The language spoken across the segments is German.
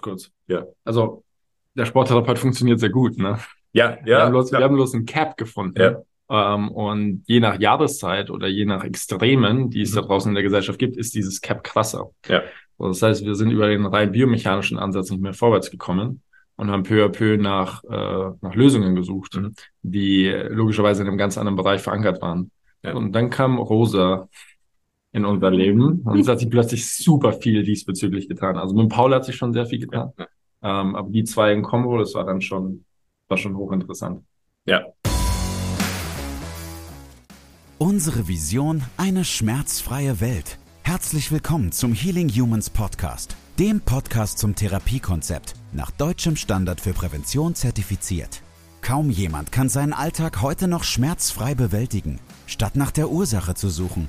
Kurz, kurz. Ja. Also, der Sporttherapeut funktioniert sehr gut, ne? Ja, ja. Wir haben bloß, wir haben bloß ein Cap gefunden. Ja. Ähm, und je nach Jahreszeit oder je nach Extremen, die es da Mhm. draußen in der Gesellschaft gibt, ist dieses Cap krasser. Ja. So, das heißt, wir sind über den rein biomechanischen Ansatz nicht mehr vorwärts gekommen und haben peu à peu nach, äh, nach Lösungen gesucht, Mhm. die logischerweise in einem ganz anderen Bereich verankert waren. Ja. Und dann kam Rosa in unser Leben und es hat sich plötzlich super viel diesbezüglich getan. Also mit Paul hat sich schon sehr viel getan. Ja. Ähm, aber die zwei in Kombo, das war dann schon, war schon hochinteressant. Ja. Unsere Vision, eine schmerzfreie Welt. Herzlich willkommen zum Healing Humans Podcast, dem Podcast zum Therapiekonzept, nach deutschem Standard für Prävention zertifiziert. Kaum jemand kann seinen Alltag heute noch schmerzfrei bewältigen. Statt nach der Ursache zu suchen,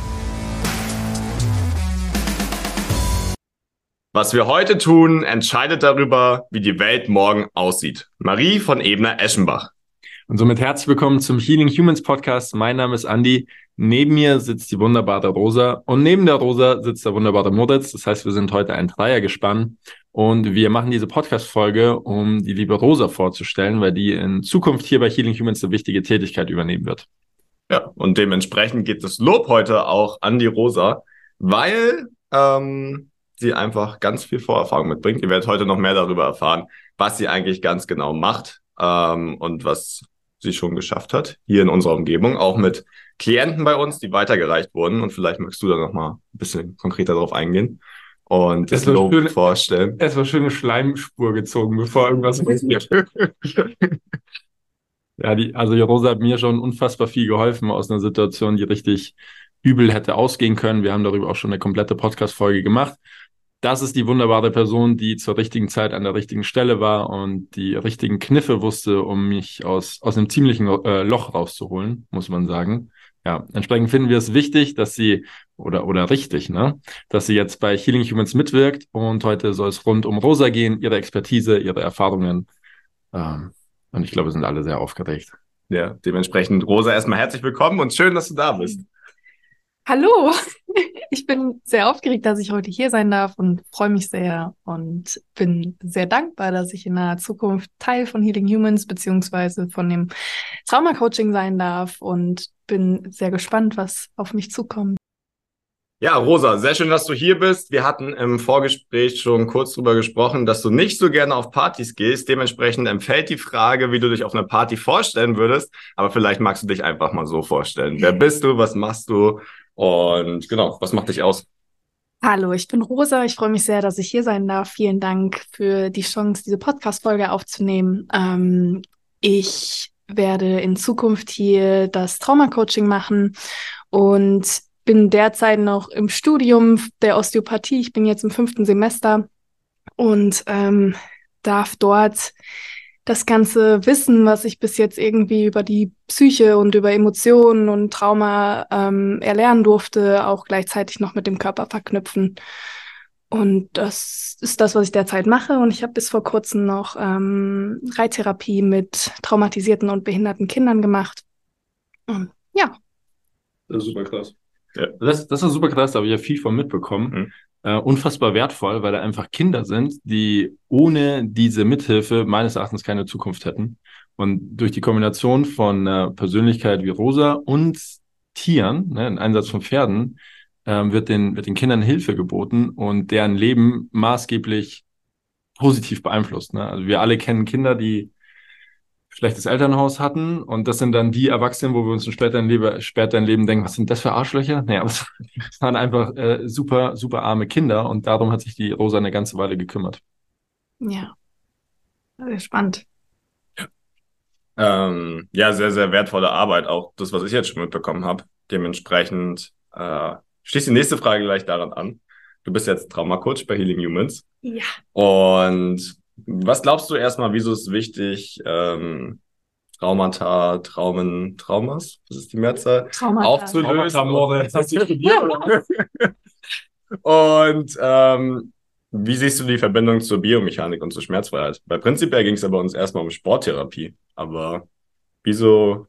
Was wir heute tun, entscheidet darüber, wie die Welt morgen aussieht. Marie von Ebner-Eschenbach. Und somit herzlich willkommen zum Healing Humans Podcast. Mein Name ist Andy. Neben mir sitzt die wunderbare Rosa und neben der Rosa sitzt der wunderbare Moritz. Das heißt, wir sind heute ein Dreiergespann und wir machen diese Podcast-Folge, um die liebe Rosa vorzustellen, weil die in Zukunft hier bei Healing Humans eine wichtige Tätigkeit übernehmen wird. Ja, und dementsprechend geht das Lob heute auch an die Rosa, weil ähm, sie einfach ganz viel Vorerfahrung mitbringt. Ihr werdet heute noch mehr darüber erfahren, was sie eigentlich ganz genau macht ähm, und was sie schon geschafft hat hier in unserer Umgebung, auch mit Klienten bei uns, die weitergereicht wurden. Und vielleicht magst du da noch mal ein bisschen konkreter drauf eingehen und das Das Lob schön. vorstellen. Es war schöne Schleimspur gezogen, bevor irgendwas passiert. Ja, die, also die Rosa hat mir schon unfassbar viel geholfen aus einer Situation, die richtig übel hätte ausgehen können. Wir haben darüber auch schon eine komplette Podcast-Folge gemacht. Das ist die wunderbare Person, die zur richtigen Zeit an der richtigen Stelle war und die richtigen Kniffe wusste, um mich aus, aus einem ziemlichen äh, Loch rauszuholen, muss man sagen. Ja, entsprechend finden wir es wichtig, dass sie, oder, oder richtig, ne, dass sie jetzt bei Healing Humans mitwirkt und heute soll es rund um Rosa gehen, ihre Expertise, ihre Erfahrungen. Ähm, und ich glaube, wir sind alle sehr aufgeregt. Ja, dementsprechend, Rosa, erstmal herzlich willkommen und schön, dass du da bist. Hallo, ich bin sehr aufgeregt, dass ich heute hier sein darf und freue mich sehr und bin sehr dankbar, dass ich in naher Zukunft Teil von Healing Humans beziehungsweise von dem Trauma-Coaching sein darf und bin sehr gespannt, was auf mich zukommt. Ja, Rosa, sehr schön, dass du hier bist. Wir hatten im Vorgespräch schon kurz drüber gesprochen, dass du nicht so gerne auf Partys gehst. Dementsprechend empfällt die Frage, wie du dich auf einer Party vorstellen würdest. Aber vielleicht magst du dich einfach mal so vorstellen. Wer bist du? Was machst du? Und genau, was macht dich aus? Hallo, ich bin Rosa. Ich freue mich sehr, dass ich hier sein darf. Vielen Dank für die Chance, diese Podcast-Folge aufzunehmen. Ähm, ich werde in Zukunft hier das Trauma-Coaching machen und bin derzeit noch im Studium der Osteopathie. Ich bin jetzt im fünften Semester und ähm, darf dort das ganze Wissen, was ich bis jetzt irgendwie über die Psyche und über Emotionen und Trauma ähm, erlernen durfte, auch gleichzeitig noch mit dem Körper verknüpfen. Und das ist das, was ich derzeit mache. Und ich habe bis vor kurzem noch ähm, Reittherapie mit traumatisierten und behinderten Kindern gemacht. Und ja, Das ist super krass. Ja. Das, das ist super krass, da habe ich ja viel von mitbekommen. Mhm. Äh, unfassbar wertvoll, weil da einfach Kinder sind, die ohne diese Mithilfe meines Erachtens keine Zukunft hätten. Und durch die Kombination von äh, Persönlichkeit wie Rosa und Tieren, ne, ein Einsatz von Pferden, ähm, wird, den, wird den Kindern Hilfe geboten und deren Leben maßgeblich positiv beeinflusst. Ne? Also wir alle kennen Kinder, die schlechtes Elternhaus hatten und das sind dann die Erwachsenen, wo wir uns später im Leben, später im Leben denken, was sind das für Arschlöcher? Naja, aber es waren einfach äh, super, super arme Kinder und darum hat sich die Rosa eine ganze Weile gekümmert. ja. Sehr spannend. Ähm, ja, sehr, sehr wertvolle Arbeit, auch das, was ich jetzt schon mitbekommen habe. Dementsprechend äh, schließt die nächste Frage gleich daran an. Du bist jetzt Traumacoach bei Healing Humans. Ja. Und was glaubst du erstmal, wieso ist wichtig, ähm, Traumata, Traumen, Traumas, was ist die Mehrzahl, Traumata. aufzulösen? Traumata, Das hast du studiert, oder? Und ähm, wie siehst du die Verbindung zur Biomechanik und zur Schmerzfreiheit? Weil prinzipiell ging es ja bei uns erstmal um Sporttherapie. Aber wieso,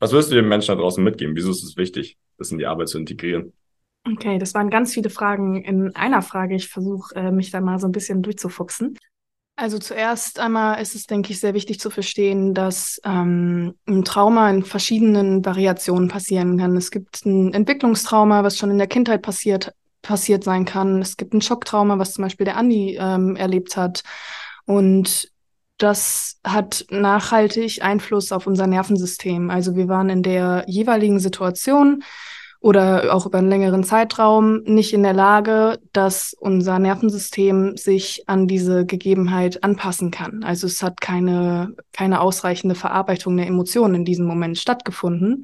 was würdest du den Menschen da draußen mitgeben? Wieso ist es wichtig, das in die Arbeit zu integrieren? Okay, das waren ganz viele Fragen in einer Frage. Ich versuche, äh, mich da mal so ein bisschen durchzufuchsen. Also zuerst einmal ist es, denke ich, sehr wichtig zu verstehen, dass ähm, ein Trauma in verschiedenen Variationen passieren kann. Es gibt ein Entwicklungstrauma, was schon in der Kindheit passiert, passiert sein kann. Es gibt ein Schocktrauma, was zum Beispiel der Andi ähm, erlebt hat. Und das hat nachhaltig Einfluss auf unser Nervensystem. Also wir waren in der jeweiligen Situation oder auch über einen längeren Zeitraum nicht in der Lage, dass unser Nervensystem sich an diese Gegebenheit anpassen kann. Also es hat keine, keine ausreichende Verarbeitung der Emotionen in diesem Moment stattgefunden.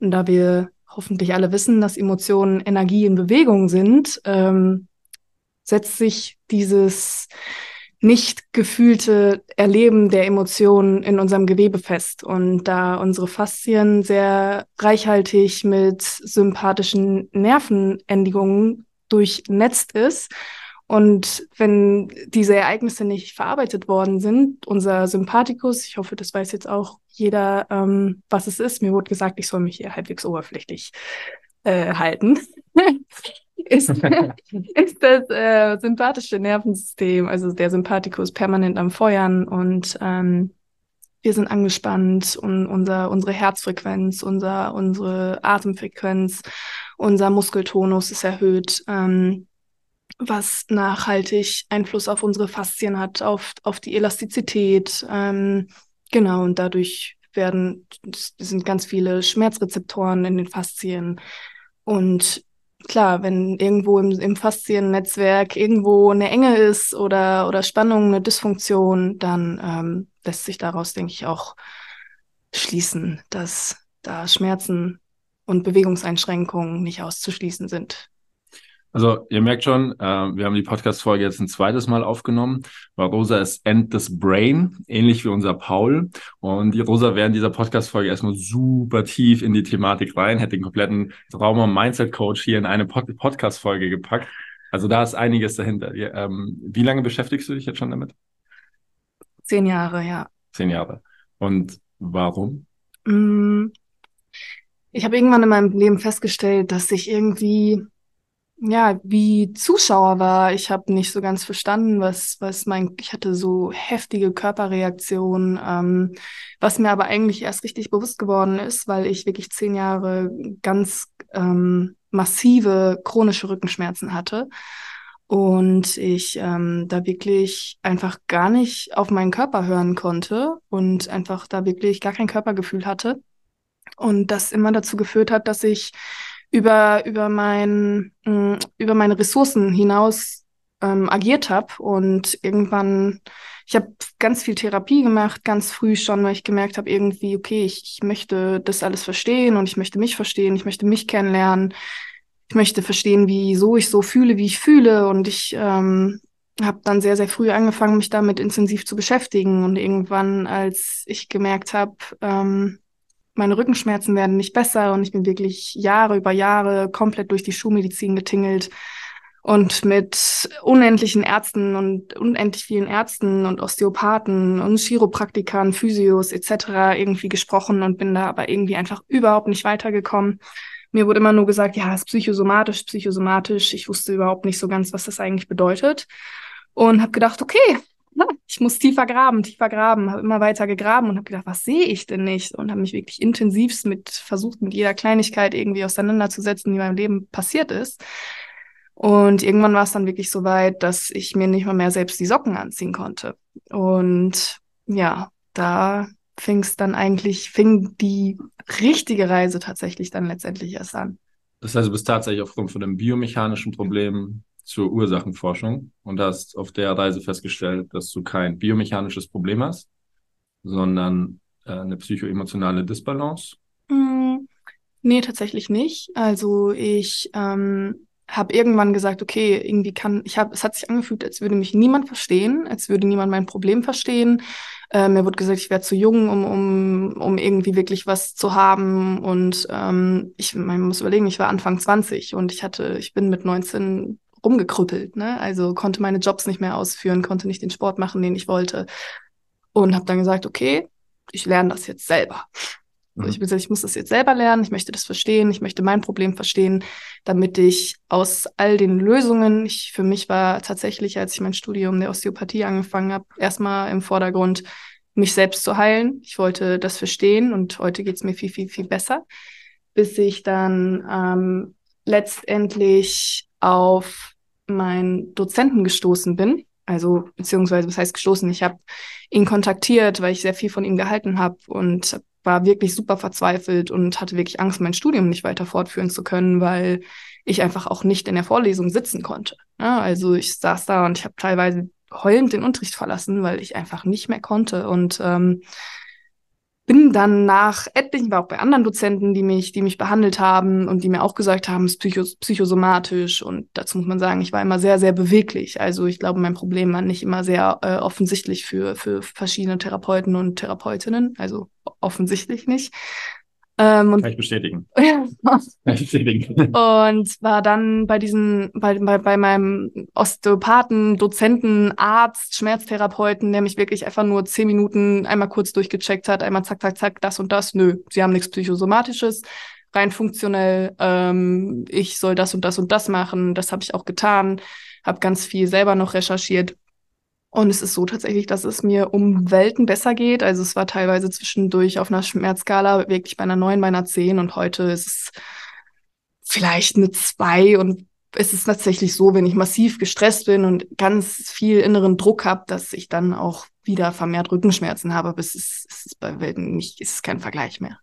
Und da wir hoffentlich alle wissen, dass Emotionen Energie in Bewegung sind, ähm, setzt sich dieses nicht gefühlte Erleben der Emotionen in unserem Gewebe fest. Und da unsere Faszien sehr reichhaltig mit sympathischen Nervenendigungen durchnetzt ist, und wenn diese Ereignisse nicht verarbeitet worden sind, unser Sympathikus, ich hoffe, das weiß jetzt auch jeder, ähm, was es ist. Mir wurde gesagt, ich soll mich hier halbwegs oberflächlich äh, halten. ist, ist das äh, sympathische Nervensystem, also der Sympathikus permanent am Feuern und ähm, wir sind angespannt und unser, unsere Herzfrequenz, unser, unsere Atemfrequenz, unser Muskeltonus ist erhöht, ähm, was nachhaltig Einfluss auf unsere Faszien hat, auf, auf die Elastizität. Ähm, genau, und dadurch werden, sind ganz viele Schmerzrezeptoren in den Faszien. Und klar, wenn irgendwo im, im Fasziennetzwerk irgendwo eine Enge ist oder, oder Spannung, eine Dysfunktion, dann ähm, lässt sich daraus, denke ich, auch schließen, dass da Schmerzen und Bewegungseinschränkungen nicht auszuschließen sind. Also ihr merkt schon, äh, wir haben die Podcast-Folge jetzt ein zweites Mal aufgenommen, weil Rosa ist End this Brain, ähnlich wie unser Paul. Und die Rosa wäre in dieser Podcast-Folge erstmal super tief in die Thematik rein, hätte den kompletten Trauma Mindset Coach hier in eine Pod Podcast-Folge gepackt. Also da ist einiges dahinter. Ähm, wie lange beschäftigst du dich jetzt schon damit? Zehn Jahre, ja. Zehn Jahre. Und warum? Mm, ich habe irgendwann in meinem Leben festgestellt, dass ich irgendwie ja, wie Zuschauer war. Ich habe nicht so ganz verstanden, was, was mein, ich hatte so heftige Körperreaktionen, ähm, was mir aber eigentlich erst richtig bewusst geworden ist, weil ich wirklich zehn Jahre ganz ähm, massive chronische Rückenschmerzen hatte und ich ähm, da wirklich einfach gar nicht auf meinen Körper hören konnte und einfach da wirklich gar kein Körpergefühl hatte und das immer dazu geführt hat, dass ich über, über, mein, mm, über meine Ressourcen hinaus ähm, agiert habe. Und irgendwann, ich habe ganz viel Therapie gemacht, ganz früh schon, weil ich gemerkt habe, irgendwie, okay, ich, ich möchte das alles verstehen und ich möchte mich verstehen, ich möchte mich kennenlernen. Ich möchte verstehen, wieso ich so fühle, wie ich fühle. Und ich ähm, habe dann sehr, sehr früh angefangen, mich damit intensiv zu beschäftigen. Und irgendwann, als ich gemerkt habe, ähm, meine Rückenschmerzen werden nicht besser und ich bin wirklich Jahre über Jahre komplett durch die Schulmedizin getingelt und mit unendlichen Ärzten und unendlich vielen Ärzten und Osteopathen und Chiropraktikern, Physios etc. irgendwie gesprochen und bin da aber irgendwie einfach überhaupt nicht weitergekommen. Mir wurde immer nur gesagt, ja, es ist psychosomatisch, psychosomatisch. Ich wusste überhaupt nicht so ganz, was das eigentlich bedeutet und habe gedacht, okay, ich muss tiefer graben, tiefer graben, habe immer weiter gegraben und habe gedacht, was sehe ich denn nicht? Und habe mich wirklich intensivst mit versucht, mit jeder Kleinigkeit irgendwie auseinanderzusetzen, die in meinem Leben passiert ist. Und irgendwann war es dann wirklich so weit, dass ich mir nicht mal mehr selbst die Socken anziehen konnte. Und ja, da fing es dann eigentlich, fing die richtige Reise tatsächlich dann letztendlich erst an. Das heißt, du bist tatsächlich aufgrund von einem biomechanischen Problem zur Ursachenforschung und hast auf der Reise festgestellt, dass du kein biomechanisches Problem hast, sondern äh, eine psychoemotionale Disbalance? Mm, nee, tatsächlich nicht. Also ich ähm, habe irgendwann gesagt, okay, irgendwie kann, ich habe, es hat sich angefühlt, als würde mich niemand verstehen, als würde niemand mein Problem verstehen. Äh, mir wurde gesagt, ich wäre zu jung, um, um, um irgendwie wirklich was zu haben. Und ähm, ich man muss überlegen, ich war Anfang 20 und ich hatte, ich bin mit 19 rumgekrüppelt, ne? Also konnte meine Jobs nicht mehr ausführen, konnte nicht den Sport machen, den ich wollte. Und habe dann gesagt, okay, ich lerne das jetzt selber. Also ich, gesagt, ich muss das jetzt selber lernen, ich möchte das verstehen, ich möchte mein Problem verstehen, damit ich aus all den Lösungen, ich, für mich war tatsächlich, als ich mein Studium der Osteopathie angefangen habe, erstmal im Vordergrund, mich selbst zu heilen. Ich wollte das verstehen und heute geht's mir viel, viel, viel besser, bis ich dann ähm, letztendlich auf meinen Dozenten gestoßen bin. Also, beziehungsweise, was heißt gestoßen? Ich habe ihn kontaktiert, weil ich sehr viel von ihm gehalten habe und war wirklich super verzweifelt und hatte wirklich Angst, mein Studium nicht weiter fortführen zu können, weil ich einfach auch nicht in der Vorlesung sitzen konnte. Ja, also ich saß da und ich habe teilweise heulend den Unterricht verlassen, weil ich einfach nicht mehr konnte. Und ähm, bin dann nach etlichen, war auch bei anderen Dozenten, die mich, die mich behandelt haben und die mir auch gesagt haben, es ist psychos psychosomatisch. Und dazu muss man sagen, ich war immer sehr, sehr beweglich. Also ich glaube, mein Problem war nicht immer sehr äh, offensichtlich für, für verschiedene Therapeuten und Therapeutinnen. Also offensichtlich nicht. Ähm, und, Kann ich bestätigen. Ja. Kann ich bestätigen. Und war dann bei diesen, bei, bei, bei meinem Osteopathen, Dozenten, Arzt, Schmerztherapeuten, der mich wirklich einfach nur zehn Minuten einmal kurz durchgecheckt hat, einmal zack, zack, zack, das und das. Nö, sie haben nichts Psychosomatisches, rein funktionell. Ähm, ich soll das und das und das machen. Das habe ich auch getan. Habe ganz viel selber noch recherchiert und es ist so tatsächlich, dass es mir um Welten besser geht. Also es war teilweise zwischendurch auf einer Schmerzskala wirklich bei einer 9, bei einer 10 und heute ist es vielleicht eine 2 und es ist tatsächlich so, wenn ich massiv gestresst bin und ganz viel inneren Druck habe, dass ich dann auch wieder vermehrt Rückenschmerzen habe, aber es ist, es ist bei Welten nicht, es ist kein Vergleich mehr.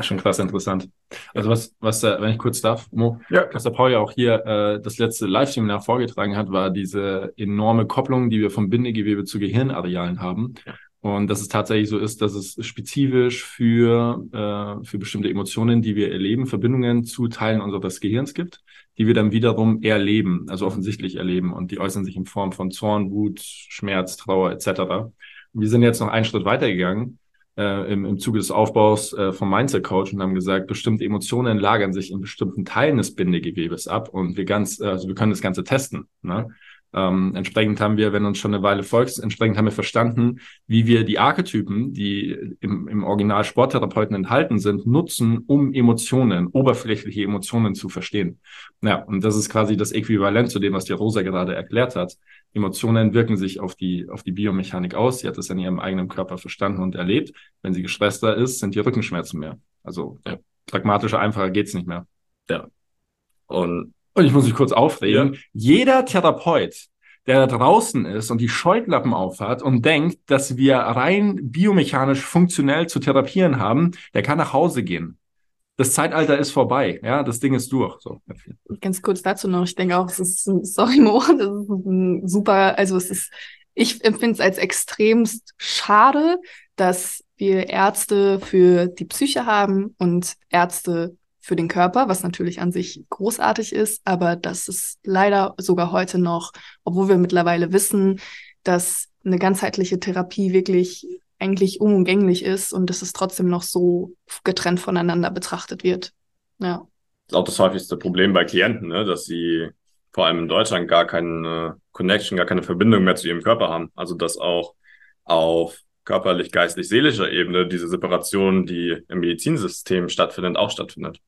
Schon krass interessant. Also was, was, äh, wenn ich kurz darf, Mo, ja. was der Paul ja auch hier äh, das letzte Live-Seminar vorgetragen hat, war diese enorme Kopplung, die wir vom Bindegewebe zu Gehirnarealen haben. Ja. Und dass es tatsächlich so ist, dass es spezifisch für, äh, für bestimmte Emotionen, die wir erleben, Verbindungen zu Teilen unseres Gehirns gibt, die wir dann wiederum erleben, also offensichtlich erleben. Und die äußern sich in Form von Zorn, Wut, Schmerz, Trauer etc. Wir sind jetzt noch einen Schritt weitergegangen äh, im, im Zuge des Aufbaus äh, vom Mindset Coach und haben gesagt, bestimmte Emotionen lagern sich in bestimmten Teilen des Bindegewebes ab und wir ganz, äh, also wir können das Ganze testen. Ne? Ähm, entsprechend haben wir, wenn uns schon eine Weile folgst, entsprechend haben wir verstanden, wie wir die Archetypen, die im, im Original Sporttherapeuten enthalten sind, nutzen, um Emotionen, oberflächliche Emotionen zu verstehen. Ja, und das ist quasi das Äquivalent zu dem, was die Rosa gerade erklärt hat. Emotionen wirken sich auf die, auf die Biomechanik aus. Sie hat es in ihrem eigenen Körper verstanden und erlebt. Wenn sie gestresster ist, sind die Rückenschmerzen mehr. Also ja. pragmatischer, einfacher geht's nicht mehr. Ja. Und, und ich muss mich kurz aufregen. Ja. Jeder Therapeut, der da draußen ist und die Scheuklappen aufhat und denkt, dass wir rein biomechanisch funktionell zu therapieren haben, der kann nach Hause gehen das Zeitalter ist vorbei, ja, das Ding ist durch. So. Ganz kurz dazu noch, ich denke auch, es ist, sorry Mo, das ist ein super, also es ist, ich empfinde es als extremst schade, dass wir Ärzte für die Psyche haben und Ärzte für den Körper, was natürlich an sich großartig ist, aber dass es leider sogar heute noch, obwohl wir mittlerweile wissen, dass eine ganzheitliche Therapie wirklich eigentlich unumgänglich ist und dass es trotzdem noch so getrennt voneinander betrachtet wird. Ja. Das ist auch das häufigste Problem bei Klienten, ne? dass sie vor allem in Deutschland gar keine Connection, gar keine Verbindung mehr zu ihrem Körper haben. Also dass auch auf körperlich, geistlich, seelischer Ebene diese Separation, die im Medizinsystem stattfindet, auch stattfindet.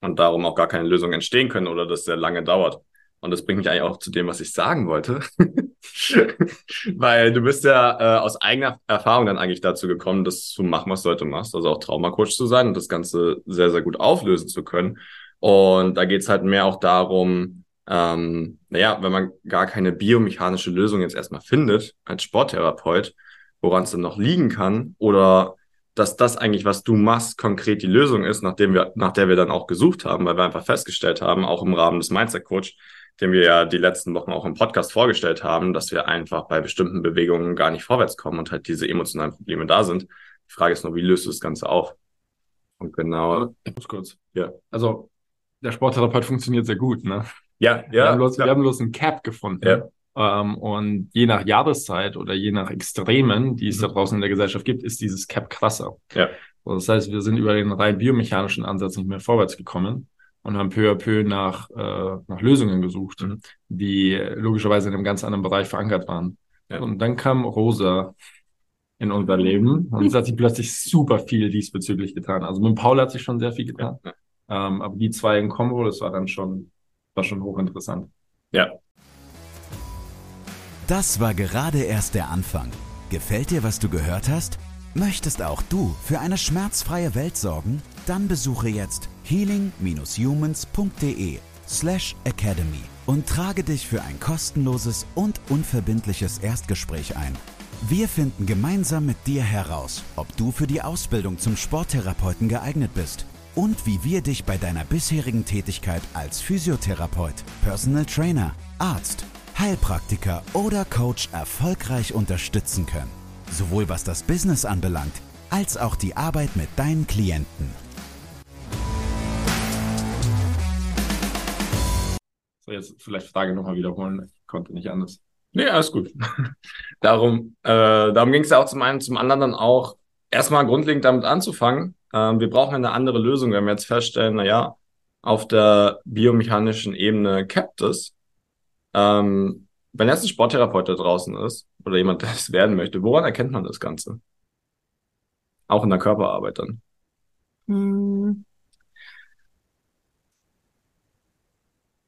Und darum auch gar keine Lösungen entstehen können oder das sehr lange dauert. Und das bringt mich eigentlich auch zu dem, was ich sagen wollte. Weil du bist ja äh, aus eigener Erfahrung dann eigentlich dazu gekommen, das zu machen, was du heute machst. Also auch Traumacoach zu sein und das Ganze sehr, sehr gut auflösen zu können. Und da geht's halt mehr auch darum, ähm, naja, wenn man gar keine biomechanische Lösung jetzt erstmal findet als Sporttherapeut, woran es dann noch liegen kann oder dass das eigentlich, was du machst, konkret die Lösung ist, nachdem wir, nach der wir dann auch gesucht haben, weil wir einfach festgestellt haben, auch im Rahmen des Mindset Coach, den wir ja die letzten Wochen auch im Podcast vorgestellt haben, dass wir einfach bei bestimmten Bewegungen gar nicht vorwärts kommen und halt diese emotionalen Probleme da sind. Die Frage ist nur, wie löst du das Ganze auf? Und genau. Muss kurz. Ja. Also, Der Sporttherapeut funktioniert sehr gut, ne? Ja, ja. Wir haben bloß, klar. wir haben bloß ein Cap gefunden. Ja. Ähm, und je nach Jahreszeit oder je nach Extremen, die es Mhm. da draußen in der Gesellschaft gibt, ist dieses Cap krasser. Ja. So, das heißt, wir sind über den rein biomechanischen Ansatz nicht mehr vorwärts gekommen und haben peu à peu nach, äh, nach Lösungen gesucht, Mhm. die logischerweise in einem ganz anderen Bereich verankert waren. Ja. Und dann kam Rosa in unser Leben und es hat sich plötzlich super viel diesbezüglich getan. Also mit Paul hat sich schon sehr viel getan. Ja. Ähm, aber die zwei in Kombo, das war dann schon, war schon hochinteressant. Ja. Das war gerade erst der Anfang. Gefällt dir, was du gehört hast? Möchtest auch du für eine schmerzfreie Welt sorgen? Dann besuche jetzt healing-humans.de slash academy und trage dich für ein kostenloses und unverbindliches Erstgespräch ein. Wir finden gemeinsam mit dir heraus, ob du für die Ausbildung zum Sporttherapeuten geeignet bist und wie wir dich bei deiner bisherigen Tätigkeit als Physiotherapeut, Personal Trainer, Arzt, Heilpraktiker oder Coach erfolgreich unterstützen können. Sowohl was das Business anbelangt, als auch die Arbeit mit deinen Klienten. So, jetzt vielleicht Frage nochmal wiederholen. Ich konnte nicht anders. Nee, alles gut. darum äh, darum ging es ja auch zum einen, zum anderen dann auch erstmal grundlegend damit anzufangen. Ähm, wir brauchen eine andere Lösung, wenn wir jetzt feststellen, na ja, auf der biomechanischen Ebene capped es. Ähm, wenn jetzt ein Sporttherapeut da draußen ist oder jemand, der es werden möchte, woran erkennt man das Ganze? Auch in der Körperarbeit dann. Hm.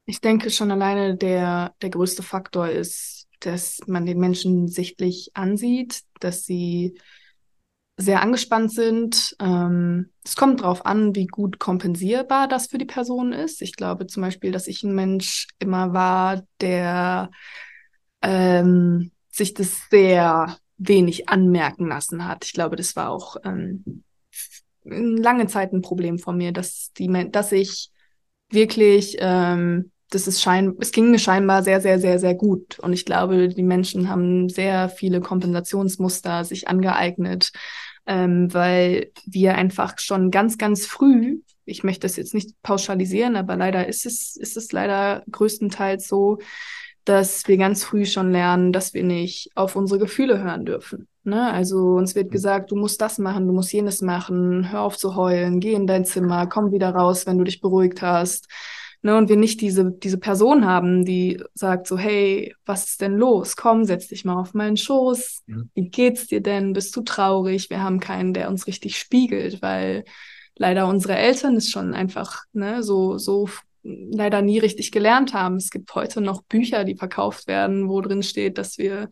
Ich denke schon alleine der, der größte Faktor ist, dass man den Menschen sichtlich ansieht, dass sie sehr angespannt sind. Ähm, es kommt darauf an, wie gut kompensierbar das für die Person ist. Ich glaube zum Beispiel, dass ich ein Mensch immer war, der ähm, sich das sehr wenig anmerken lassen hat. Ich glaube, das war auch ähm, lange Zeit ein Problem von mir, dass die, dass ich wirklich, ähm, das ist schein, es ging mir scheinbar sehr, sehr, sehr, sehr gut. Und ich glaube, die Menschen haben sehr viele Kompensationsmuster sich angeeignet, ähm, weil wir einfach schon ganz, ganz früh, ich möchte das jetzt nicht pauschalisieren, aber leider ist es, ist es leider größtenteils so, dass wir ganz früh schon lernen, dass wir nicht auf unsere Gefühle hören dürfen. Ne? Also uns wird gesagt, du musst das machen, du musst jenes machen, hör auf zu heulen, geh in dein Zimmer, komm wieder raus, wenn du dich beruhigt hast. Ne? Und wir nicht diese, diese Person haben, die sagt so, hey, was ist denn los? Komm, setz dich mal auf meinen Schoß. Mhm. Wie geht's dir denn? Bist du traurig? Wir haben keinen, der uns richtig spiegelt, weil leider unsere Eltern es schon einfach ne, so, so leider nie richtig gelernt haben. Es gibt heute noch Bücher, die verkauft werden, wo drin steht, dass wir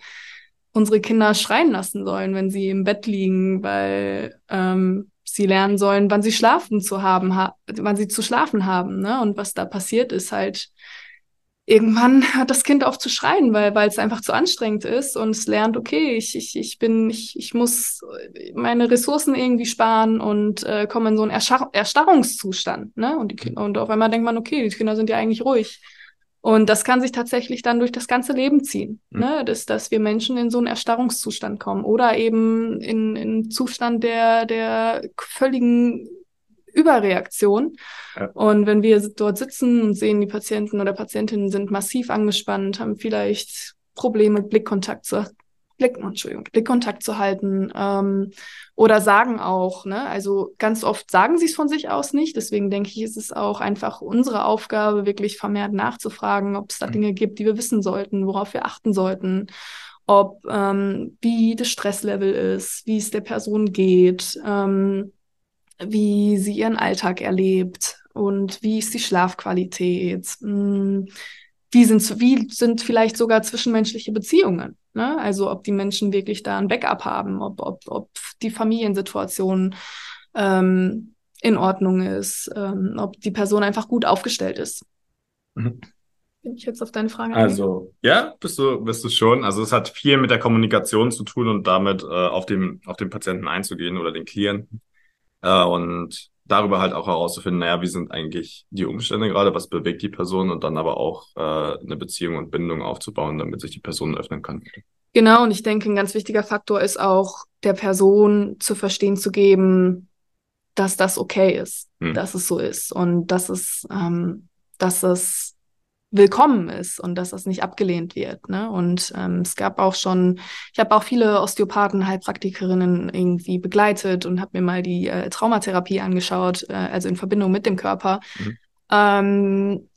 unsere Kinder schreien lassen sollen, wenn sie im Bett liegen, weil ähm, sie lernen sollen, wann sie schlafen zu haben, ha wann sie zu schlafen haben. Ne? Und was da passiert ist halt, irgendwann hat das Kind auf zu schreien, weil weil es einfach zu anstrengend ist und es lernt, okay, ich, ich, ich bin, ich, ich muss meine Ressourcen irgendwie sparen und äh, komme in so einen Erschar Erstarrungszustand. Ne? Und, die Kinder, und auf einmal denkt man, okay, die Kinder sind ja eigentlich ruhig. Und das kann sich tatsächlich dann durch das ganze Leben ziehen, Mhm. ne? dass, dass wir Menschen in so einen Erstarrungszustand kommen oder eben in, in einen Zustand der, der völligen Überreaktion. Ja. Und wenn wir dort sitzen und sehen, die Patienten oder Patientinnen sind massiv angespannt, haben vielleicht Probleme, Blickkontakt zu, Blick, Entschuldigung, Blickkontakt zu halten ähm, oder sagen auch, ne, also ganz oft sagen sie es von sich aus nicht. Deswegen denke ich, ist es auch einfach unsere Aufgabe, wirklich vermehrt nachzufragen, ob es da Mhm. Dinge gibt, die wir wissen sollten, worauf wir achten sollten, ob ähm, wie das Stresslevel ist, wie es der Person geht, ähm, wie sie ihren Alltag erlebt und wie ist die Schlafqualität. Mh, wie sind, wie sind vielleicht sogar zwischenmenschliche Beziehungen? Ne? Also ob die Menschen wirklich da ein Backup haben, ob, ob, ob die Familiensituation ähm, in Ordnung ist, ähm, ob die Person einfach gut aufgestellt ist. Mhm. Bin ich jetzt auf deine Frage? Also, ja, bist du, bist du schon. Also es hat viel mit der Kommunikation zu tun und damit äh, auf den, auf den Patienten einzugehen oder den Klienten. Äh, und darüber halt auch herauszufinden, naja, wie sind eigentlich die Umstände gerade, was bewegt die Person und dann aber auch äh, eine Beziehung und Bindung aufzubauen, damit sich die Person öffnen kann. Genau, und ich denke, ein ganz wichtiger Faktor ist auch, der Person zu verstehen zu geben, dass das okay ist, Hm. dass es so ist und dass es, ähm, dass es willkommen ist und dass das nicht abgelehnt wird. Ne? Und ähm, es gab auch schon, ich habe auch viele Osteopathen, Heilpraktikerinnen irgendwie begleitet und habe mir mal die äh, Traumatherapie angeschaut, äh, also in Verbindung mit dem Körper. Mhm. Ähm,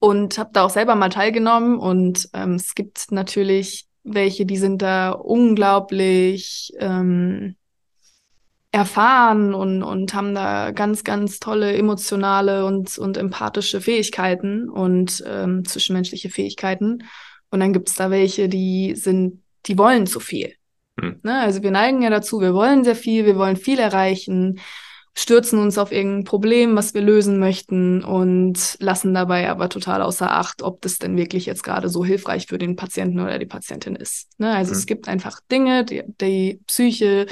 und habe da auch selber mal teilgenommen. Und ähm, es gibt natürlich welche, die sind da unglaublich ähm, erfahren und, und haben da ganz, ganz tolle emotionale und, und empathische Fähigkeiten und ähm, zwischenmenschliche Fähigkeiten. Und dann gibt's da welche, die sind, die wollen zu viel. Hm. Ne? Also wir neigen ja dazu, wir wollen sehr viel, wir wollen viel erreichen, stürzen uns auf irgendein Problem, was wir lösen möchten und lassen dabei aber total außer Acht, ob das denn wirklich jetzt gerade so hilfreich für den Patienten oder die Patientin ist. Ne? Also Mhm. es gibt einfach Dinge, die, die Psyche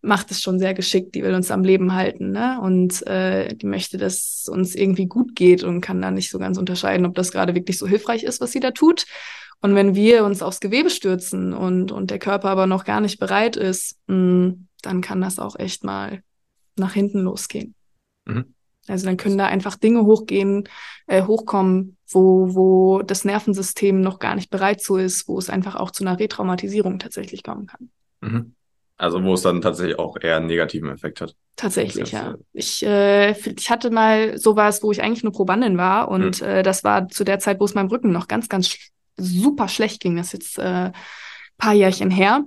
macht es schon sehr geschickt, die will uns am Leben halten, ne? Und äh, die möchte, dass uns irgendwie gut geht und kann da nicht so ganz unterscheiden, ob das gerade wirklich so hilfreich ist, was sie da tut. Und wenn wir uns aufs Gewebe stürzen und, und der Körper aber noch gar nicht bereit ist, mh, dann kann das auch echt mal nach hinten losgehen. Mhm. Also dann können da einfach Dinge hochgehen, äh, hochkommen, wo, wo das Nervensystem noch gar nicht bereit so ist, wo es einfach auch zu einer Retraumatisierung tatsächlich kommen kann. Mhm. Also wo es dann tatsächlich auch eher einen negativen Effekt hat. Tatsächlich, ja. Ich, äh, ich hatte mal sowas, wo ich eigentlich nur Probandin war und äh, das war zu der Zeit, wo es meinem Rücken noch ganz, ganz sch super schlecht ging. Das ist jetzt äh, paar Jährchen her.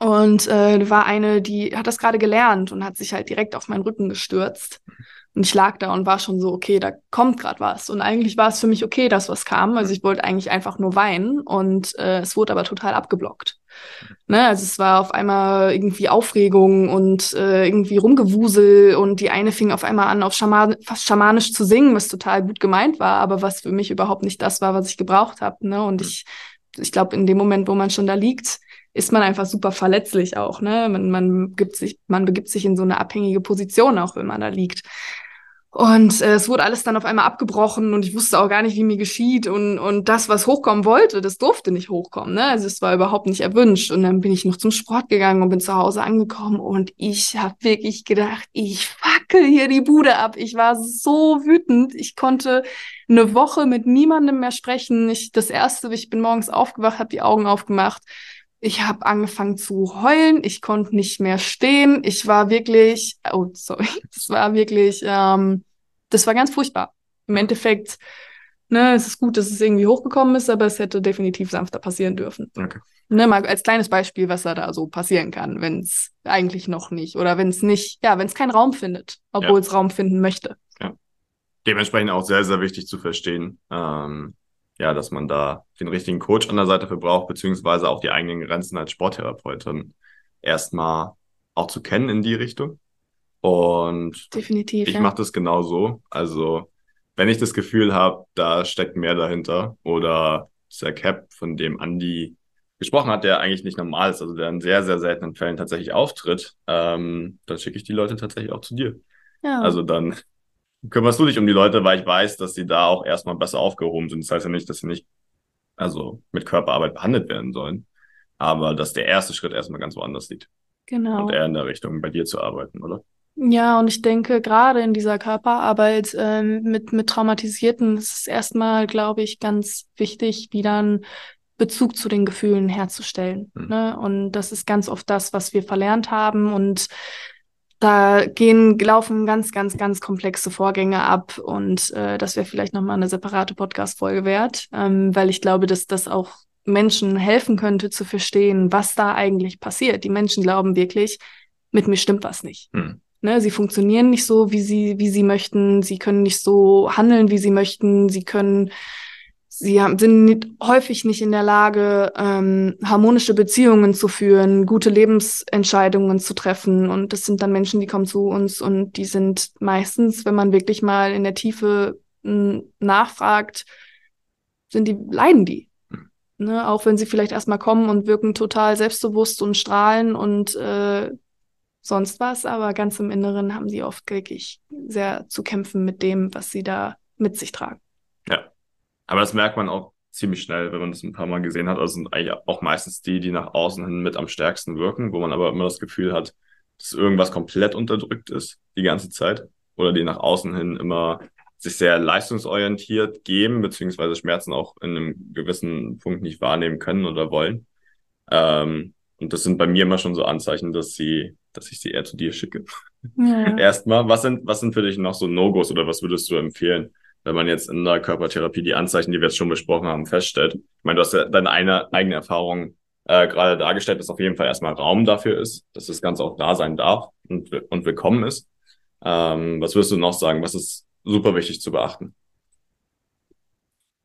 Und äh, war eine, die hat das gerade gelernt und hat sich halt direkt auf meinen Rücken gestürzt. Und ich lag da und war schon so, okay, da kommt gerade was. Und eigentlich war es für mich okay, dass was kam. Also ich wollte eigentlich einfach nur weinen und äh, es wurde aber total abgeblockt. Ne? Also es war auf einmal irgendwie Aufregung und äh, irgendwie Rumgewusel und die eine fing auf einmal an, auf Schaman fast schamanisch zu singen, was total gut gemeint war, aber was für mich überhaupt nicht das war, was ich gebraucht habe. Ne? Und ich, ich glaube, in dem Moment, wo man schon da liegt, ist man einfach super verletzlich auch. Ne? Man, man, gibt sich, man begibt sich in so eine abhängige Position, auch wenn man da liegt. Und äh, es wurde alles dann auf einmal abgebrochen und ich wusste auch gar nicht, wie mir geschieht. Und, und das, was hochkommen wollte, das durfte nicht hochkommen. Ne? Also es war überhaupt nicht erwünscht. Und dann bin ich noch zum Sport gegangen und bin zu Hause angekommen und ich habe wirklich gedacht, ich fackel hier die Bude ab. Ich war so wütend. Ich konnte eine Woche mit niemandem mehr sprechen. Ich, das erste, ich bin morgens aufgewacht, habe die Augen aufgemacht. Ich habe angefangen zu heulen, ich konnte nicht mehr stehen. Ich war wirklich, oh, sorry, das war wirklich, ähm, das war ganz furchtbar. Im Endeffekt, ne, es ist gut, dass es irgendwie hochgekommen ist, aber es hätte definitiv sanfter passieren dürfen. Okay. Ne, mal als kleines Beispiel, was da, da so passieren kann, wenn es eigentlich noch nicht oder wenn es nicht, ja, wenn es keinen Raum findet, obwohl es Raum finden möchte. Dementsprechend auch sehr, sehr wichtig zu verstehen, ähm, ja, dass man da den richtigen Coach an der Seite für braucht, beziehungsweise auch die eigenen Grenzen als Sporttherapeutin erstmal auch zu kennen in die Richtung. Und Definitiv. ich ja. mache das genauso. Also, wenn ich das Gefühl habe, da steckt mehr dahinter oder dieser Cap, von dem Andy gesprochen hat, der eigentlich nicht normal ist, also der in sehr, sehr seltenen Fällen tatsächlich auftritt, ähm, dann schicke ich die Leute tatsächlich auch zu dir. ja. Also dann kümmerst du dich um die Leute, weil ich weiß, dass sie da auch erstmal besser aufgehoben sind. Das heißt ja nicht, dass sie nicht also mit Körperarbeit behandelt werden sollen, aber dass der erste Schritt erstmal ganz woanders liegt genau. und eher in der Richtung bei dir zu arbeiten, oder? Ja, und ich denke, gerade in dieser Körperarbeit ähm, mit, mit Traumatisierten ist es erstmal, glaube ich, ganz wichtig, wieder einen Bezug zu den Gefühlen herzustellen. Mhm. Ne? Und das ist ganz oft das, was wir verlernt haben. Und da gehen, laufen ganz, ganz, ganz komplexe Vorgänge ab. Und äh, das wäre vielleicht nochmal eine separate Podcast-Folge wert, ähm, weil ich glaube, dass das auch Menschen helfen könnte zu verstehen, was da eigentlich passiert. Die Menschen glauben wirklich, mit mir stimmt was nicht. Hm. Ne, sie funktionieren nicht so, wie sie, wie sie möchten. Sie können nicht so handeln, wie sie möchten. Sie können, sie haben, sind nicht, häufig nicht in der Lage, ähm, harmonische Beziehungen zu führen, gute Lebensentscheidungen zu treffen. Und das sind dann Menschen, die kommen zu uns und die sind meistens, wenn man wirklich mal in der Tiefe mh, nachfragt, sind die, leiden die. Ne, auch wenn sie vielleicht erstmal kommen und wirken total selbstbewusst und strahlen und äh, sonst was, aber ganz im Inneren haben sie oft wirklich sehr zu kämpfen mit dem, was sie da mit sich tragen. Aber das merkt man auch ziemlich schnell, wenn man das ein paar Mal gesehen hat. Also sind eigentlich auch meistens die, die nach außen hin mit am stärksten wirken, wo man aber immer das Gefühl hat, dass irgendwas komplett unterdrückt ist die ganze Zeit oder die nach außen hin immer sich sehr leistungsorientiert geben, beziehungsweise Schmerzen auch in einem gewissen Punkt nicht wahrnehmen können oder wollen. Ähm, und das sind bei mir immer schon so Anzeichen, dass sie, dass ich sie eher zu dir schicke. Ja. Erstmal, was sind, was sind für dich noch so No-Gos oder was würdest du empfehlen, wenn man jetzt in der Körpertherapie die Anzeichen, die wir jetzt schon besprochen haben, feststellt? Ich meine, du hast ja deine eine, eigene Erfahrung äh, gerade dargestellt, dass auf jeden Fall erstmal Raum dafür ist, dass das Ganze auch da sein darf und, und willkommen ist. Ähm, was würdest du noch sagen? Was ist super wichtig zu beachten?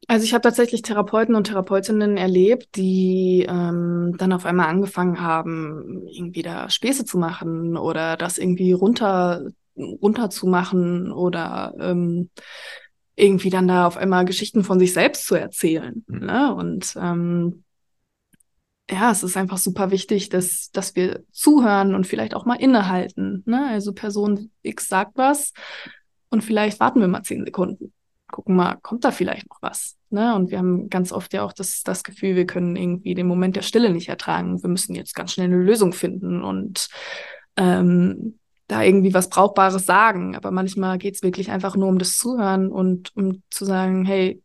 Also ich habe tatsächlich Therapeuten und Therapeutinnen erlebt, die ähm, dann auf einmal angefangen haben, irgendwie da Späße zu machen oder das irgendwie runter runter zu machen oder ähm, irgendwie dann da auf einmal Geschichten von sich selbst zu erzählen. Mhm. Ne? Und ähm, ja, es ist einfach super wichtig, dass, dass wir zuhören und vielleicht auch mal innehalten. Ne? Also Person X sagt was und vielleicht warten wir mal zehn Sekunden. Gucken mal, kommt da vielleicht noch was? Ne? Und wir haben ganz oft ja auch das, das Gefühl, wir können irgendwie den Moment der Stille nicht ertragen. Wir müssen jetzt ganz schnell eine Lösung finden und ähm, da irgendwie was Brauchbares sagen. Aber manchmal geht es wirklich einfach nur um das Zuhören und um zu sagen, hey,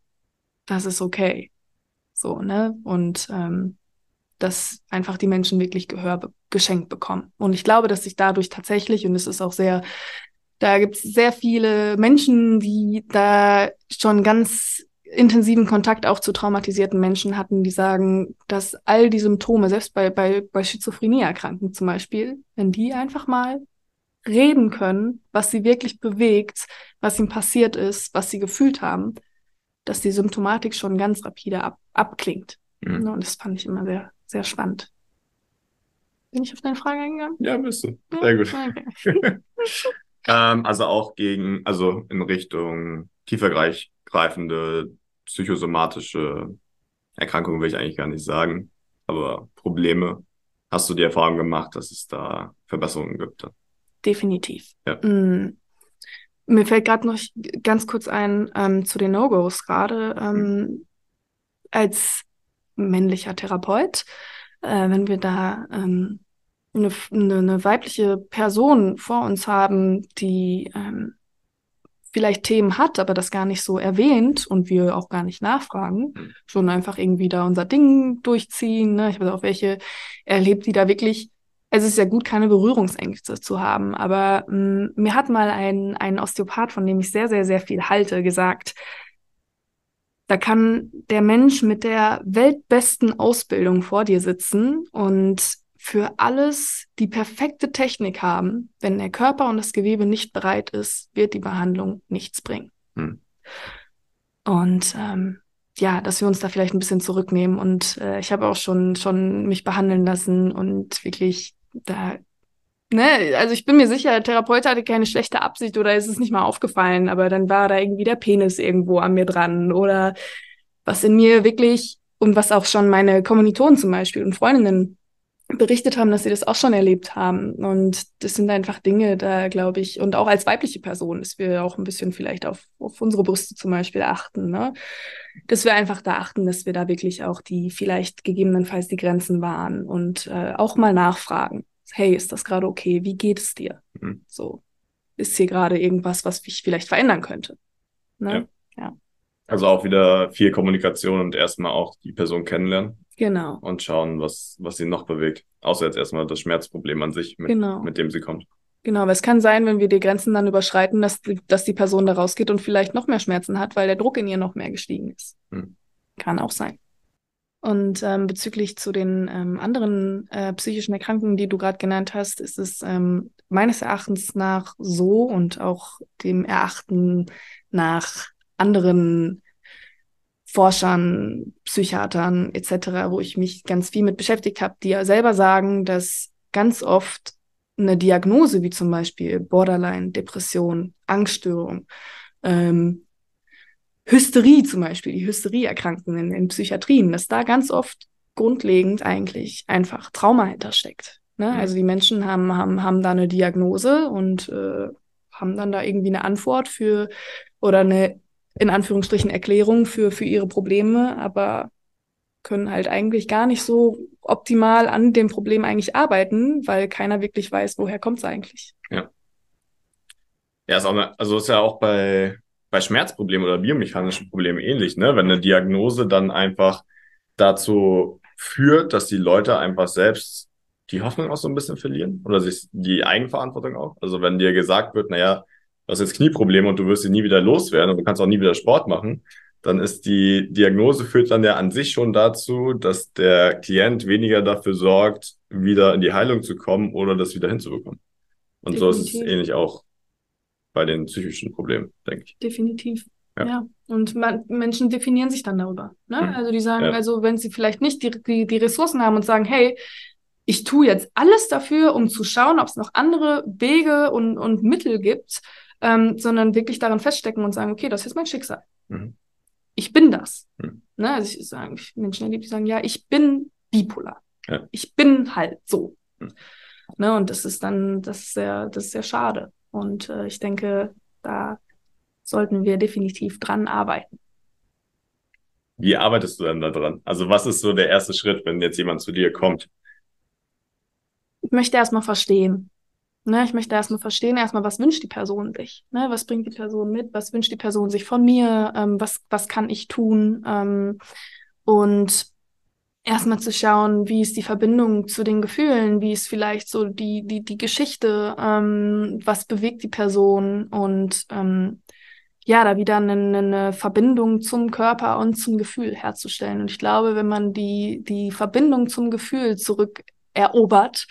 das ist okay. So, ne? Und ähm, dass einfach die Menschen wirklich Gehör be geschenkt bekommen. Und ich glaube, dass sich dadurch tatsächlich, und es ist auch sehr, da gibt es sehr viele Menschen, die da schon ganz intensiven Kontakt auch zu traumatisierten Menschen hatten, die sagen, dass all die Symptome, selbst bei, bei, bei Schizophrenie-Erkrankten zum Beispiel, wenn die einfach mal reden können, was sie wirklich bewegt, was ihnen passiert ist, was sie gefühlt haben, dass die Symptomatik schon ganz rapide ab, abklingt. Mhm. Und das fand ich immer sehr, sehr spannend. Bin ich auf deine Frage eingegangen? Ja, bist du. Sehr gut. Okay. ähm, also auch gegen, also in Richtung tiefergreifende psychosomatische Erkrankungen will ich eigentlich gar nicht sagen, aber Probleme. Hast du die Erfahrung gemacht, dass es da Verbesserungen gibt? Definitiv. Ja. Mm. Mir fällt gerade noch ganz kurz ein ähm, zu den No-Gos gerade. Ähm, als männlicher Therapeut, äh, wenn wir da ähm, eine, eine, weibliche Person vor uns haben, die ähm, vielleicht Themen hat, aber das gar nicht so erwähnt und wir auch gar nicht nachfragen, mhm. schon einfach irgendwie da unser Ding durchziehen. Ne? Ich habe auch welche erlebt, die da wirklich, es ist ja gut, keine Berührungsängste zu haben, aber mh, mm, mir hat mal ein, ein Osteopath, von dem ich sehr, sehr, sehr viel halte, gesagt, da kann der Mensch mit der weltbesten Ausbildung vor dir sitzen und für alles die perfekte Technik haben. Wenn der Körper und das Gewebe nicht bereit ist, wird die Behandlung nichts bringen. Hm. Und ähm, ja, dass wir uns da vielleicht ein bisschen zurücknehmen. Und äh, ich habe auch schon, schon mich behandeln lassen und wirklich da ne, also ich bin mir sicher, der Therapeut hatte keine schlechte Absicht oder ist es nicht mal aufgefallen, aber dann war da irgendwie der Penis irgendwo an mir dran oder was in mir wirklich und was auch schon meine Kommilitonen zum Beispiel und Freundinnen berichtet haben, dass sie das auch schon erlebt haben. Und das sind einfach Dinge, da glaube ich, und auch als weibliche Person, dass wir auch ein bisschen vielleicht auf, auf unsere Brüste zum Beispiel achten, ne? Dass wir einfach da achten, dass wir da wirklich auch die vielleicht gegebenenfalls die Grenzen wahren und äh, auch mal nachfragen hey, ist das gerade okay? Wie geht es dir? Mhm. So, ist hier gerade irgendwas, was ich vielleicht verändern könnte? Ne? Ja. ja. Also auch wieder viel Kommunikation und erstmal auch die Person kennenlernen. Genau. Und schauen, was, was sie noch bewegt. Außer jetzt erstmal das Schmerzproblem an sich, mit, genau. mit dem sie kommt. Genau, aber es kann sein, wenn wir die Grenzen dann überschreiten, dass, dass die Person da rausgeht und vielleicht noch mehr Schmerzen hat, weil der Druck in ihr noch mehr gestiegen ist. Hm. Kann auch sein. Und ähm, bezüglich zu den ähm, anderen äh, psychischen Erkrankungen, die du gerade genannt hast, ist es ähm, meines Erachtens nach so und auch dem Erachten nach anderen Forschern, Psychiatern etc., wo ich mich ganz viel mit beschäftigt habe, die ja selber sagen, dass ganz oft eine Diagnose wie zum Beispiel Borderline, Depression, Angststörung, ähm, Hysterie zum Beispiel, die Hysterieerkrankten in, in Psychiatrien, dass da ganz oft grundlegend eigentlich einfach Trauma hintersteckt. Ne? Mhm. Also die Menschen haben, haben, haben da eine Diagnose und äh, haben dann da irgendwie eine Antwort für oder eine in Anführungsstrichen Erklärung für, für ihre Probleme, aber können halt eigentlich gar nicht so optimal an dem Problem eigentlich arbeiten, weil keiner wirklich weiß, woher kommt es eigentlich. Ja. Ja, ist auch also ist ja auch bei, bei Schmerzproblemen oder biomechanischen Problemen ähnlich, ne? Wenn eine Diagnose dann einfach dazu führt, dass die Leute einfach selbst die Hoffnung auch so ein bisschen verlieren oder sich die Eigenverantwortung auch. Also wenn dir gesagt wird, naja, du hast jetzt Knieprobleme und du wirst sie nie wieder loswerden und du kannst auch nie wieder Sport machen, dann ist die Diagnose führt dann ja an sich schon dazu, dass der Klient weniger dafür sorgt, wieder in die Heilung zu kommen oder das wieder hinzubekommen. Und Definitiv. so ist es ähnlich auch bei den psychischen Problemen, denke ich. Definitiv. Ja. ja. Und man, Menschen definieren sich dann darüber. Ne? Mhm. Also die sagen, ja. also wenn sie vielleicht nicht die, die, die Ressourcen haben und sagen, hey, ich tue jetzt alles dafür, um zu schauen, ob es noch andere Wege und, und Mittel gibt, ähm, sondern wirklich daran feststecken und sagen, okay, das ist mein Schicksal. Mhm ich bin das. Hm. Ne? Also ich sage, Menschen erlebt, die sagen, ja, ich bin bipolar. Ja. Ich bin halt so. Hm. Ne? Und das ist dann, das ist sehr, das ist sehr schade. Und äh, ich denke, da sollten wir definitiv dran arbeiten. Wie arbeitest du denn da dran? Also was ist so der erste Schritt, wenn jetzt jemand zu dir kommt? Ich möchte erstmal verstehen. Ne, ich möchte erstmal verstehen, erstmal, was wünscht die Person sich? Ne, was bringt die Person mit? Was wünscht die Person sich von mir? Ähm, was, was kann ich tun? Ähm, und erstmal zu schauen, wie ist die Verbindung zu den Gefühlen? Wie ist vielleicht so die, die, die Geschichte? Ähm, was bewegt die Person? Und ähm, ja, da wieder eine, eine Verbindung zum Körper und zum Gefühl herzustellen. Und ich glaube, wenn man die, die Verbindung zum Gefühl zurückerobert,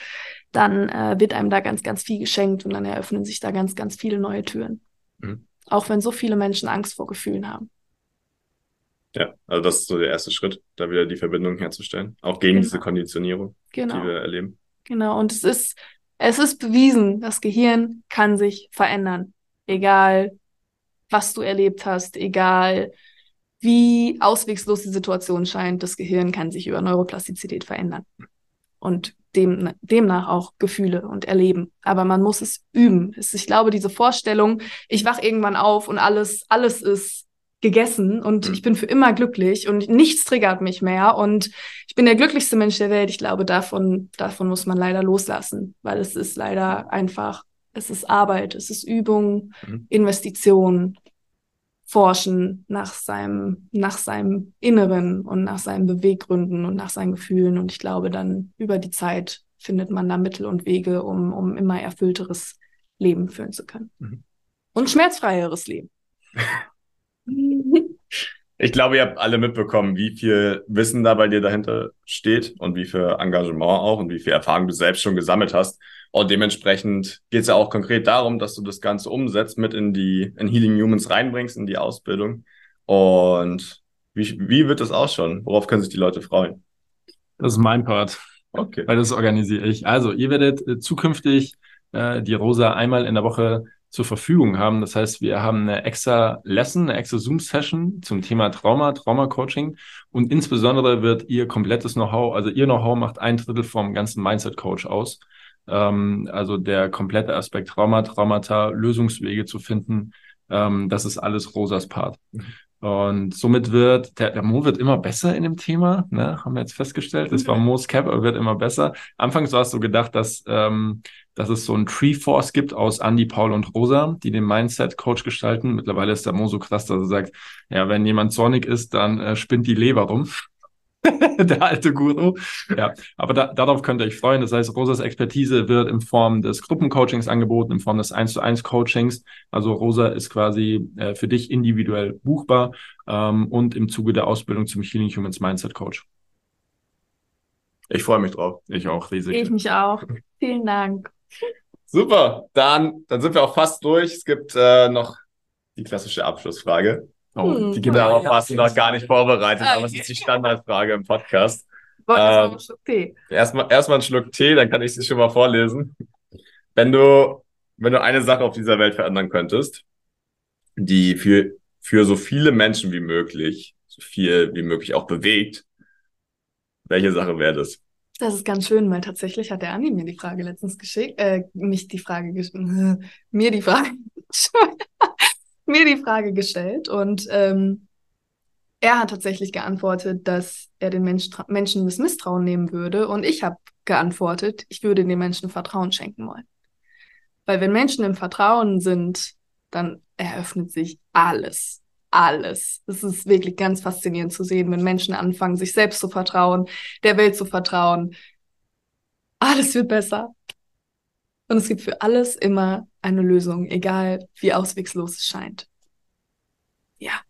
dann äh, wird einem da ganz, ganz viel geschenkt und dann eröffnen sich da ganz, ganz viele neue Türen. Mhm. Auch wenn so viele Menschen Angst vor Gefühlen haben. Ja, also das ist so der erste Schritt, da wieder die Verbindung herzustellen. Auch gegen genau. diese Konditionierung, genau. die wir erleben. Genau, und es ist, es ist bewiesen, das Gehirn kann sich verändern. Egal, was du erlebt hast, egal, wie auswegslos die Situation scheint, das Gehirn kann sich über Neuroplastizität verändern. Und dem, demnach auch Gefühle und erleben. Aber man muss es üben. Ich glaube, diese Vorstellung, ich wach irgendwann auf und alles, alles ist gegessen und mhm. ich bin für immer glücklich und nichts triggert mich mehr und ich bin der glücklichste Mensch der Welt. Ich glaube, davon, davon muss man leider loslassen, weil es ist leider einfach, es ist Arbeit, es ist Übung, mhm. Investition, Forschen nach seinem, nach seinem Inneren und nach seinen Beweggründen und nach seinen Gefühlen. Und ich glaube, dann über die Zeit findet man da Mittel und Wege, um, um immer erfüllteres Leben führen zu können. Mhm. Und schmerzfreieres Leben. Ich glaube, ihr habt alle mitbekommen, wie viel Wissen da bei dir dahinter steht und wie viel Engagement auch und wie viel Erfahrung du selbst schon gesammelt hast. Und dementsprechend geht es ja auch konkret darum, dass du das Ganze umsetzt, mit in die in Healing Humans reinbringst, in die Ausbildung. Und wie, wie wird das ausschauen? Worauf können sich die Leute freuen? Das ist mein Part. Okay. Weil das organisiere ich. Also, ihr werdet äh, zukünftig äh, die Rosa einmal in der Woche zur Verfügung haben. Das heißt, wir haben eine extra Lesson, eine extra Zoom-Session zum Thema Trauma, Trauma-Coaching und insbesondere wird ihr komplettes Know-how, also ihr Know-how macht ein Drittel vom ganzen Mindset-Coach aus. Ähm, also der komplette Aspekt Trauma, Traumata, Lösungswege zu finden, ähm, das ist alles Rosas Part. Und somit wird, der, der Mo wird immer besser in dem Thema, ne? haben wir jetzt festgestellt. Das war Mo's Cap, aber wird immer besser. Anfangs war es so gedacht, dass, ähm, dass es so ein Tree Force gibt aus Andy, Paul und Rosa, die den Mindset-Coach gestalten. Mittlerweile ist der Mo so krass, dass er sagt, ja, wenn jemand zornig ist, dann äh, spinnt die Leber rum. der alte Guru. Ja, aber da, darauf könnt ihr euch freuen. Das heißt, Rosas Expertise wird in Form des Gruppencoachings angeboten, in Form des 1 zu 1 Coachings. Also Rosa ist quasi äh, für dich individuell buchbar ähm, und im Zuge der Ausbildung zum Healing Humans Mindset Coach. Ich freue mich drauf. Ich auch riesig. Ich mich auch. Vielen Dank. Super, dann, dann sind wir auch fast durch. Es gibt äh, noch die klassische Abschlussfrage. Oh, hm, die Darauf ja. warst du noch gar nicht vorbereitet, aber es ist die Standardfrage im Podcast. Ähm, erstmal erstmal einen Schluck Tee, dann kann ich sie schon mal vorlesen. Wenn du, wenn du eine Sache auf dieser Welt verändern könntest, die für, für so viele Menschen wie möglich, so viel wie möglich auch bewegt, welche Sache wäre das? Das ist ganz schön, weil tatsächlich hat der Andi mir die Frage letztens geschickt, äh, nicht die Frage geschickt, mir die Frage mir die Frage gestellt und ähm, er hat tatsächlich geantwortet, dass er den Mensch, Menschen das Misstrauen nehmen würde. Und ich habe geantwortet, ich würde den Menschen Vertrauen schenken wollen. Weil wenn Menschen im Vertrauen sind, dann eröffnet sich alles. Alles. Es ist wirklich ganz faszinierend zu sehen, wenn Menschen anfangen, sich selbst zu vertrauen, der Welt zu vertrauen. Alles wird besser. Und es gibt für alles immer eine Lösung, egal wie auswegslos es scheint. Ja.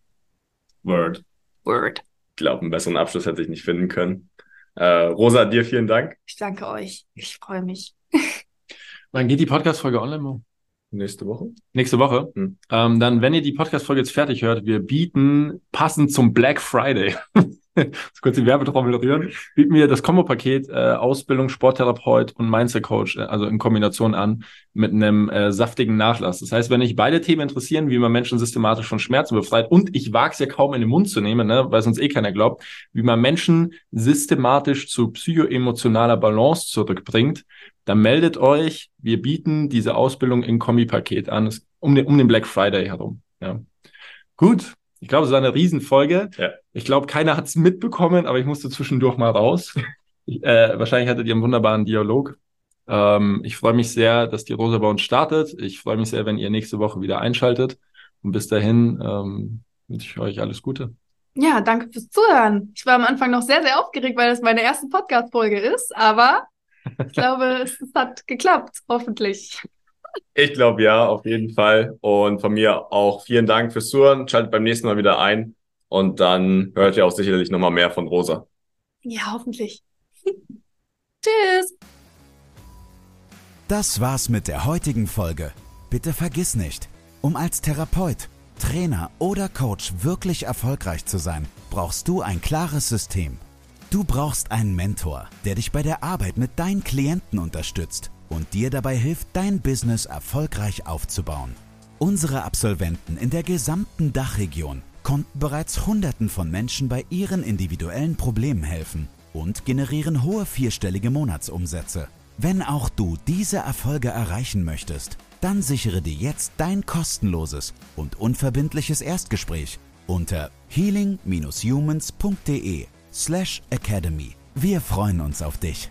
Word. Word. Ich glaube, einen besseren Abschluss hätte ich nicht finden können. Äh, Rosa, dir vielen Dank. Ich danke euch. Ich freue mich. Wann geht die Podcast-Folge online, Mo? Nächste Woche. Nächste Woche. Hm. Ähm, dann, wenn ihr die Podcast-Folge jetzt fertig hört, wir bieten passend zum Black Friday, kurz die Werbetrommel rühren, bieten wir das Kombo-Paket äh, Ausbildung, Sporttherapeut und Mindset-Coach, äh, also in Kombination an, mit einem äh, saftigen Nachlass. Das heißt, wenn euch beide Themen interessieren, wie man Menschen systematisch von Schmerzen befreit, und ich wage es ja kaum in den Mund zu nehmen, ne, weil es uns eh keiner glaubt, wie man Menschen systematisch zu psychoemotionaler Balance zurückbringt, dann meldet euch. Wir bieten diese Ausbildung in Kombipaket an, um den, um den Black Friday herum. Ja. Gut, ich glaube, es war eine Riesenfolge. Ja. Ich glaube, keiner hat es mitbekommen, aber ich musste zwischendurch mal raus. Ich, äh, wahrscheinlich hattet ihr einen wunderbaren Dialog. Ähm, ich freue mich sehr, dass die Rosa bei uns startet. Ich freue mich sehr, wenn ihr nächste Woche wieder einschaltet. Und bis dahin ähm, wünsche ich euch alles Gute. Ja, danke fürs Zuhören. Ich war am Anfang noch sehr, sehr aufgeregt, weil das meine erste Podcast-Folge ist, aber ich glaube, es, es hat geklappt, hoffentlich. Ich glaube ja, auf jeden Fall. Und von mir auch vielen Dank fürs Zuhören. Schaltet beim nächsten Mal wieder ein. Und dann hört ihr auch sicherlich nochmal mehr von Rosa. Ja, hoffentlich. Tschüss. Das war's mit der heutigen Folge. Bitte vergiss nicht, um als Therapeut, Trainer oder Coach wirklich erfolgreich zu sein, brauchst du ein klares System. Du brauchst einen Mentor, der dich bei der Arbeit mit deinen Klienten unterstützt und dir dabei hilft, dein Business erfolgreich aufzubauen. Unsere Absolventen in der gesamten Dachregion konnten bereits Hunderten von Menschen bei ihren individuellen Problemen helfen und generieren hohe vierstellige Monatsumsätze. Wenn auch du diese Erfolge erreichen möchtest, dann sichere dir jetzt dein kostenloses und unverbindliches Erstgespräch unter healing-humans.de slash academy. Wir freuen uns auf dich.